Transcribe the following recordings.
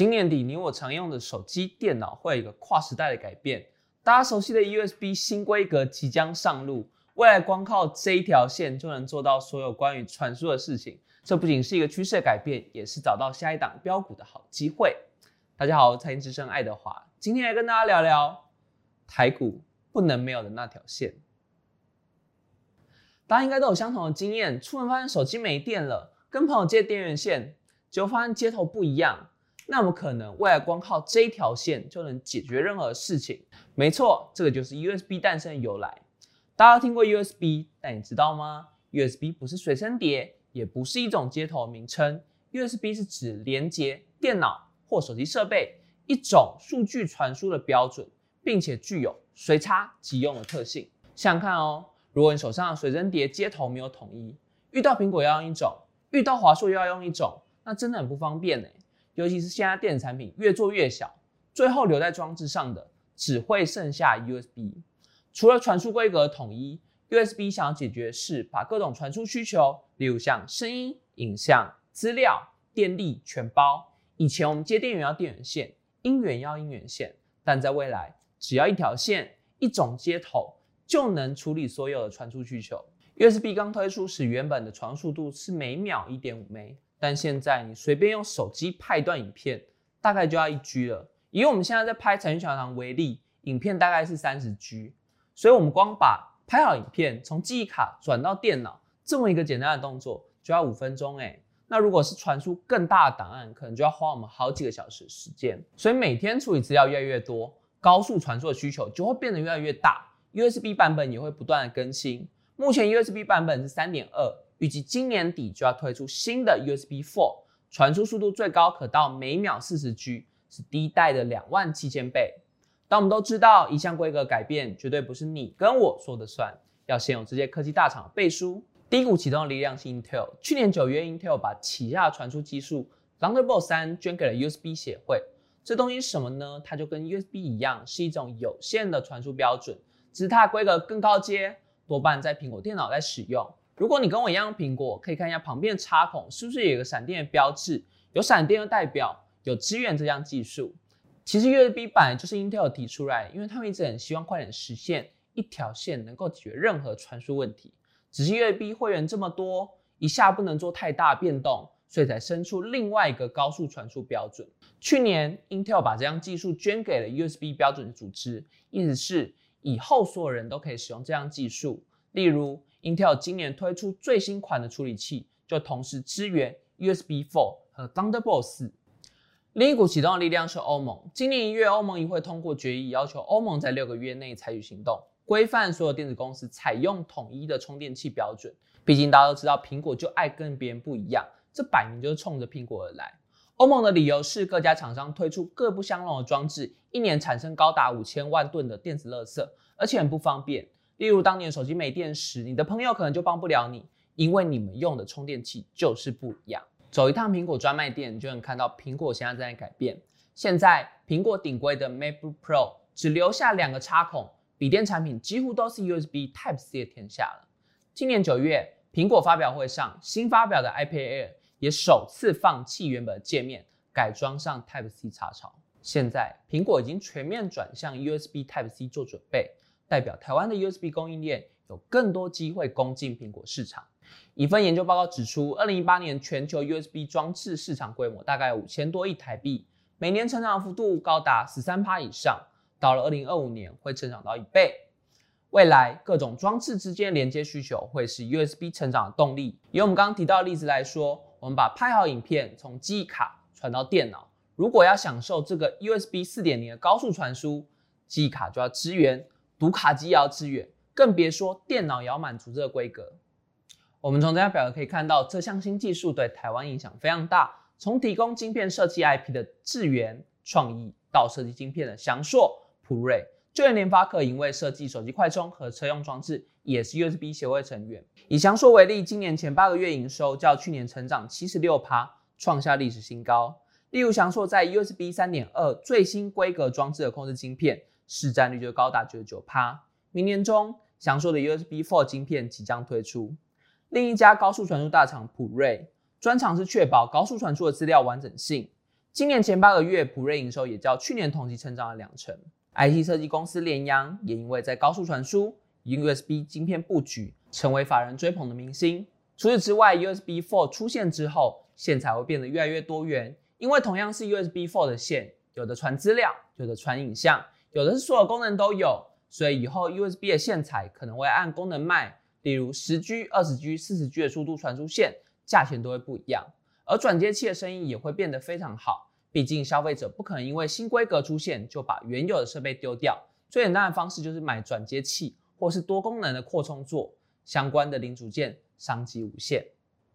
今年底，你我常用的手机、电脑会有一个跨时代的改变。大家熟悉的 USB 新规格即将上路，未来光靠这一条线就能做到所有关于传输的事情。这不仅是一个趋势改变，也是找到下一档标股的好机会。大家好，财经之声爱德华，今天来跟大家聊聊台股不能没有的那条线。大家应该都有相同的经验，出门发现手机没电了，跟朋友借电源线，结果发现接头不一样。那么可能未来光靠这一条线就能解决任何事情？没错，这个就是 USB 诞生的由来。大家听过 USB，但你知道吗？USB 不是随身碟，也不是一种接头名称。USB 是指连接电脑或手机设备一种数据传输的标准，并且具有随插即用的特性。想想看哦，如果你手上的随身碟接头没有统一，遇到苹果要用一种，遇到华硕又要用一种，那真的很不方便呢。尤其是现在电子产品越做越小，最后留在装置上的只会剩下 USB。除了传输规格统一，USB 想要解决是把各种传输需求，例如像声音、影像、资料、电力全包。以前我们接电源要电源线，音源要音源线，但在未来只要一条线、一种接头就能处理所有的传输需求。USB 刚推出时，原本的传输速度是每秒一点五 M。但现在你随便用手机拍一段影片，大概就要一 G 了。以我们现在在拍财讯小堂为例，影片大概是三十 G，所以我们光把拍好影片从记忆卡转到电脑这么一个简单的动作，就要五分钟诶。那如果是传输更大的档案，可能就要花我们好几个小时时间。所以每天处理资料越来越多，高速传输的需求就会变得越来越大，USB 版本也会不断的更新。目前 USB 版本是三点二。预计今年底就要推出新的 USB 4，传输速度最高可到每秒四十 G，是第一代的两万七千倍。但我们都知道，一项规格改变绝对不是你跟我说的算，要先有这些科技大厂的背书。低谷启动的力量是 Intel。去年九月，Intel 把旗下传输技术 Thunderbolt 三捐给了 USB 协会。这东西什么呢？它就跟 USB 一样，是一种有线的传输标准，只是它的规格更高阶，多半在苹果电脑在使用。如果你跟我一样用苹果，可以看一下旁边的插孔是不是有个闪电的标志？有闪电就代表有支援这项技术。其实 USB 版就是 Intel 提出来，因为他们一直很希望快点实现一条线能够解决任何传输问题。只是 USB 会员这么多，一下不能做太大变动，所以才生出另外一个高速传输标准。去年 Intel 把这项技术捐给了 USB 标准组织，意思是以后所有人都可以使用这项技术，例如。Intel 今年推出最新款的处理器，就同时支援 USB 4和 Thunderbolt 4。另一股启动的力量是欧盟。今年一月，欧盟议会通过决议，要求欧盟在六个月内采取行动，规范所有电子公司采用统一的充电器标准。毕竟大家都知道，苹果就爱跟别人不一样，这摆明就是冲着苹果而来。欧盟的理由是，各家厂商推出各不相容的装置，一年产生高达五千万吨的电子垃圾，而且很不方便。例如，当年手机没电时，你的朋友可能就帮不了你，因为你们用的充电器就是不一样。走一趟苹果专卖店，你就能看到苹果现在正在改变。现在，苹果顶规的 MacBook Pro 只留下两个插孔，笔电产品几乎都是 USB Type C 的天下了。今年九月，苹果发表会上新发表的 iPad Air 也首次放弃原本的界面，改装上 Type C 插槽。现在，苹果已经全面转向 USB Type C 做准备。代表台湾的 USB 供应链有更多机会攻进苹果市场。一份研究报告指出，二零一八年全球 USB 装置市场规模大概五千多亿台币，每年成长幅度高达十三趴以上。到了二零二五年会成长到一倍。未来各种装置之间连接需求会是 USB 成长的动力。以我们刚刚提到的例子来说，我们把拍好影片从记忆卡传到电脑，如果要享受这个 USB 四点零的高速传输，记忆卡就要支援。读卡机也要支援，更别说电脑也要满足这个规格。我们从这张表格可以看到，这项新技术对台湾影响非常大。从提供晶片设计 IP 的智源创意，到设计晶片的翔硕、普瑞，就连联发科因为设计手机快充和车用装置，也是 USB 协会成员。以翔硕为例，今年前八个月营收较去年成长七十六趴，创下历史新高。例如，翔硕在 USB 三点二最新规格装置的控制晶片。市占率就高达九十九趴。明年中，享受的 USB 4晶片即将推出。另一家高速传输大厂普瑞，专长是确保高速传输的资料完整性。今年前八个月，普瑞营收也较去年同期成长了两成。IT 设计公司联阳也因为在高速传输、USB 晶片布局，成为法人追捧的明星。除此之外，USB 4出现之后，线材会变得越来越多元，因为同样是 USB 4的线，有的传资料，有的传影像，有的是所有功能都有，所以以后 USB 的线材可能会按功能卖，例如十 G、二十 G、四十 G 的速度传输线，价钱都会不一样。而转接器的生意也会变得非常好，毕竟消费者不可能因为新规格出现就把原有的设备丢掉，最简单的方式就是买转接器或是多功能的扩充座，相关的零组件。商机无限。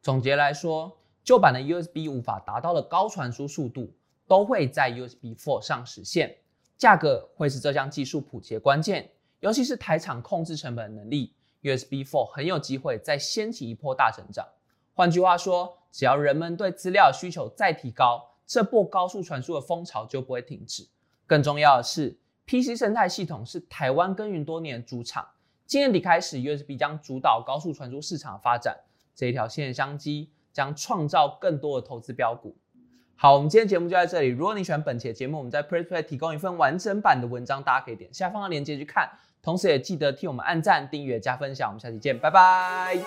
总结来说，旧版的 USB 无法达到的高传输速度，都会在 USB 4上实现。价格会是这项技术普及的关键，尤其是台厂控制成本能力，USB 4很有机会再掀起一波大成长。换句话说，只要人们对资料需求再提高，这波高速传输的风潮就不会停止。更重要的是，PC 生态系统是台湾耕耘多年的主场。今年底开始，USB 将主导高速传输市场的发展，这一条线的商机将创造更多的投资标股。好，我们今天节目就在这里。如果你喜欢本期的节目，我们在 PressPlay 提供一份完整版的文章，大家可以点下方的链接去看。同时也记得替我们按赞、订阅、加分享。我们下期见，拜拜。